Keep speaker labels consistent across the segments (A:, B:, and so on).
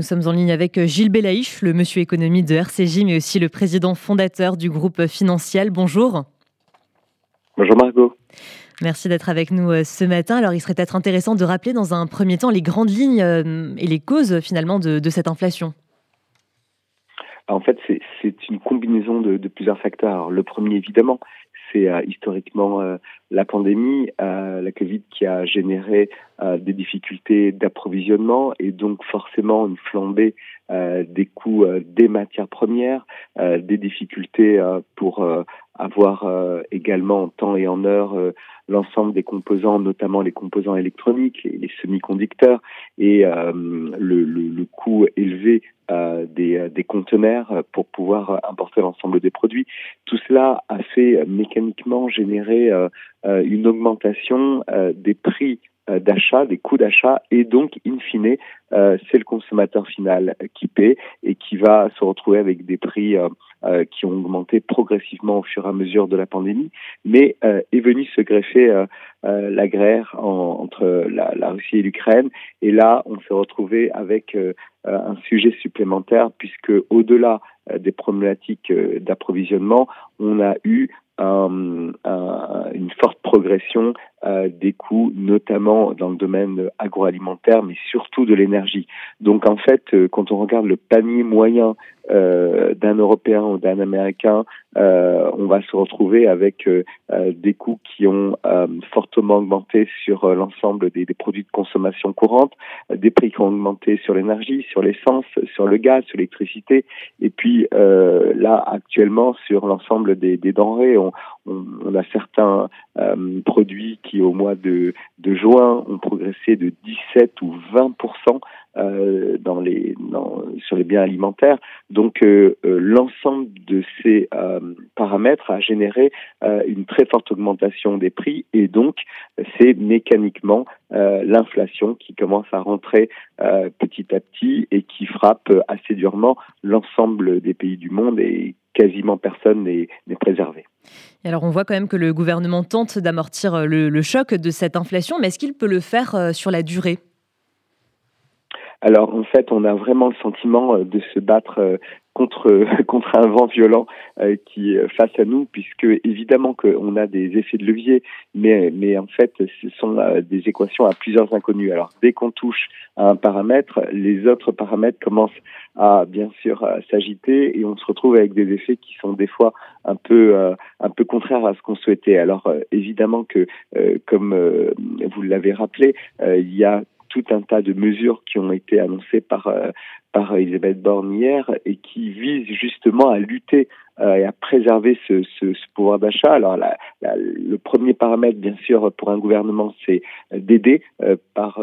A: Nous sommes en ligne avec Gilles Belaïch, le monsieur économie de RCJ, mais aussi le président fondateur du groupe Financial. Bonjour.
B: Bonjour Margot.
A: Merci d'être avec nous euh, ce matin. Alors, il serait peut-être intéressant de rappeler dans un premier temps les grandes lignes euh, et les causes finalement de, cette inflation.
B: En fait, c'est une combinaison de, plusieurs facteurs. le premier, évidemment, c'est euh, historiquement la pandémie, la Covid qui a généré des difficultés d'approvisionnement et donc forcément une flambée des coûts des matières premières, des difficultés pour avoir également en temps et en heure l'ensemble des composants, notamment les composants électroniques, les, semi-conducteurs, et euh, le, le, coût élevé euh, des, des, conteneurs pour pouvoir importer l'ensemble des produits. Tout cela a fait mécaniquement générer euh, une augmentation des prix d'achat, des coûts d'achat, et donc, in fine, c'est le consommateur final qui paie et qui va se retrouver avec des prix euh, qui ont augmenté progressivement au fur et à mesure de la pandémie, mais euh, est venue se greffer euh, la guerre entre la, Russie et l'Ukraine. Et là, on s'est retrouvé avec un sujet supplémentaire, puisque au-delà des problématiques d'approvisionnement, on a eu une forte progression des coûts, notamment dans le domaine agroalimentaire, mais surtout de l'énergie. Donc en fait, quand on regarde le panier moyen euh, d'un Européen ou d'un Américain, euh, on va se retrouver avec euh, des coûts qui ont fortement augmenté sur l'ensemble des, des, produits de consommation courante, des prix qui ont augmenté sur l'énergie, sur l'essence, sur le gaz, sur l'électricité, et puis là actuellement sur l'ensemble des, des, denrées, on, on, on, a certains produits qui au mois de, juin ont progressé de 17 ou 20% euh, dans les sur les biens alimentaires. Donc euh, euh, l'ensemble de ces paramètres a généré une très forte augmentation des prix et donc c'est mécaniquement l'inflation qui commence à rentrer petit à petit et qui frappe assez durement l'ensemble des pays du monde et quasiment personne n'est préservé.
A: alors on voit quand même que le gouvernement tente d'amortir le, choc de cette inflation, mais est-ce qu'il peut le faire sur la durée?
B: Alors en fait, on a vraiment le sentiment euh, de se battre euh, contre un vent violent euh, qui est face à nous, puisque évidemment qu'on a des effets de levier, mais mais en fait, ce sont des équations à plusieurs inconnus. Alors dès qu'on touche à un paramètre, les autres paramètres commencent à bien sûr s'agiter et on se retrouve avec des effets qui sont des fois un peu un peu contraires à ce qu'on souhaitait. Alors évidemment que comme vous l'avez rappelé, il y a tout un tas de mesures qui ont été annoncées par euh, par Elisabeth Borne hier et qui visent justement à lutter euh, et à préserver ce, ce, ce pouvoir d'achat. Alors la, le premier paramètre, bien sûr, pour un gouvernement, c'est d'aider euh, par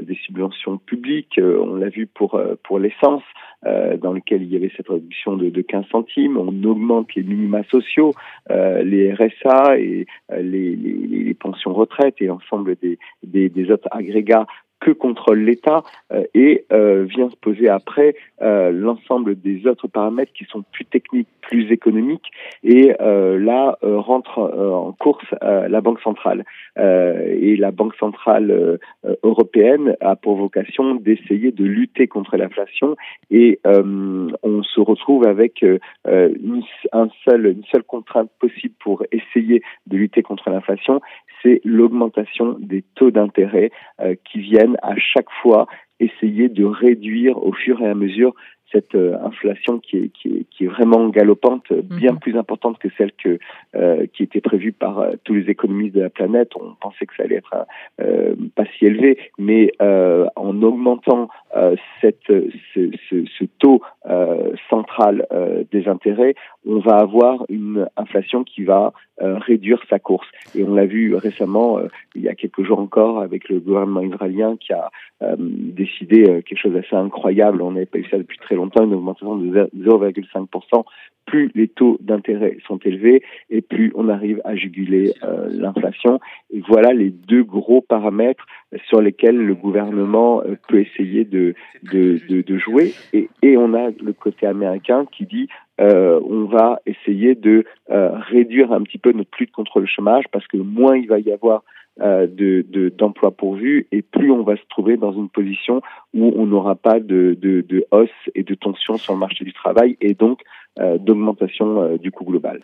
B: des subventions publiques. on l'a vu pour pour l'essence, dans lequel il y avait cette réduction de, de 15 centimes. On augmente les minima sociaux, les RSA et les, les, les, pensions retraite et l'ensemble des, des autres agrégats que contrôle l'État euh, et euh, vient se poser après euh, l'ensemble des autres paramètres qui sont plus techniques, plus économiques et là rentre en course la Banque centrale. Et la Banque centrale européenne a pour vocation d'essayer de lutter contre l'inflation et on se retrouve avec une, une seule contrainte possible pour essayer de lutter contre l'inflation, c'est l'augmentation des taux d'intérêt qui viennent à chaque fois essayer de réduire au fur et à mesure cette euh, inflation qui est, qui est, qui est vraiment galopante, bien mhm. plus importante que celle que, euh, qui était prévue par euh, tous les économistes de la planète. On pensait que ça allait être pas si élevé, mais en augmentant cette, ce, ce, ce taux central des intérêts, on va avoir une inflation qui va réduire sa course. Et on l'a vu récemment, il y a quelques jours encore, avec le gouvernement israélien qui a décidé quelque chose d'assez incroyable. On n'avait pas eu ça depuis très longtemps une augmentation de 0,5%. Plus les taux d'intérêt sont élevés et plus on arrive à juguler euh, l'inflation. Voilà les deux gros paramètres sur lesquels le gouvernement euh, peut essayer de, de, jouer. Et, et, on a le côté américain qui dit euh, on va essayer de réduire un petit peu notre lutte contre le chômage parce que moins il va y avoir de, d'emplois pourvus et plus on va se trouver dans une position où on n'aura pas de, de, de hausse et de tension sur le marché du travail et donc d'augmentation du coût global.